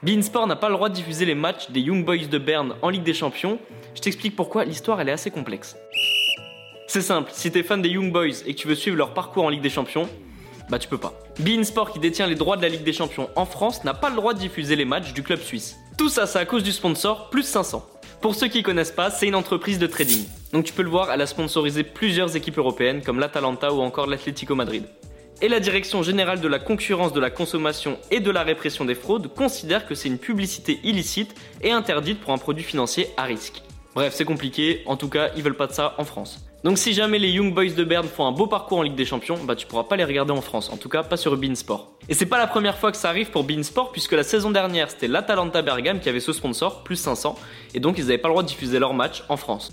Beansport n'a pas le droit de diffuser les matchs des Young Boys de Berne en Ligue des Champions. Je t'explique pourquoi, l'histoire elle est assez complexe. C'est simple, si t'es fan des Young Boys et que tu veux suivre leur parcours en Ligue des Champions, bah tu peux pas. Beansport qui détient les droits de la Ligue des Champions en France n'a pas le droit de diffuser les matchs du club suisse. Tout ça, c'est à cause du sponsor Plus 500. Pour ceux qui connaissent pas, c'est une entreprise de trading. Donc tu peux le voir, elle a sponsorisé plusieurs équipes européennes comme l'Atalanta ou encore l'Atlético Madrid et la Direction générale de la concurrence de la consommation et de la répression des fraudes considère que c'est une publicité illicite et interdite pour un produit financier à risque. Bref, c'est compliqué, en tout cas, ils veulent pas de ça en France. Donc si jamais les Young Boys de Berne font un beau parcours en Ligue des Champions, bah tu pourras pas les regarder en France, en tout cas pas sur Beansport. Et c'est pas la première fois que ça arrive pour Beansport puisque la saison dernière c'était l'Atalanta Bergame qui avait ce sponsor, plus 500, et donc ils avaient pas le droit de diffuser leur match en France.